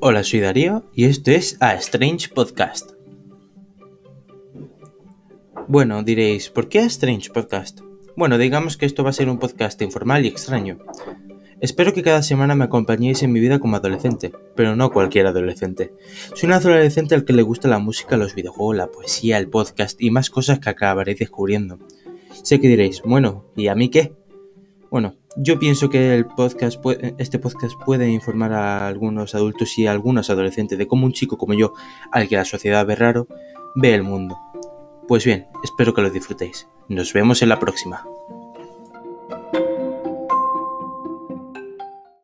Hola, soy Darío y esto es A Strange Podcast. Bueno, diréis, ¿por qué A Strange Podcast? Bueno, digamos que esto va a ser un podcast informal y extraño. Espero que cada semana me acompañéis en mi vida como adolescente, pero no cualquier adolescente. Soy un adolescente al que le gusta la música, los videojuegos, la poesía, el podcast y más cosas que acabaréis descubriendo. Sé que diréis, bueno, ¿y a mí qué? Bueno, yo pienso que el podcast este podcast puede informar a algunos adultos y a algunos adolescentes de cómo un chico como yo, al que la sociedad ve raro, ve el mundo. Pues bien, espero que lo disfrutéis. Nos vemos en la próxima.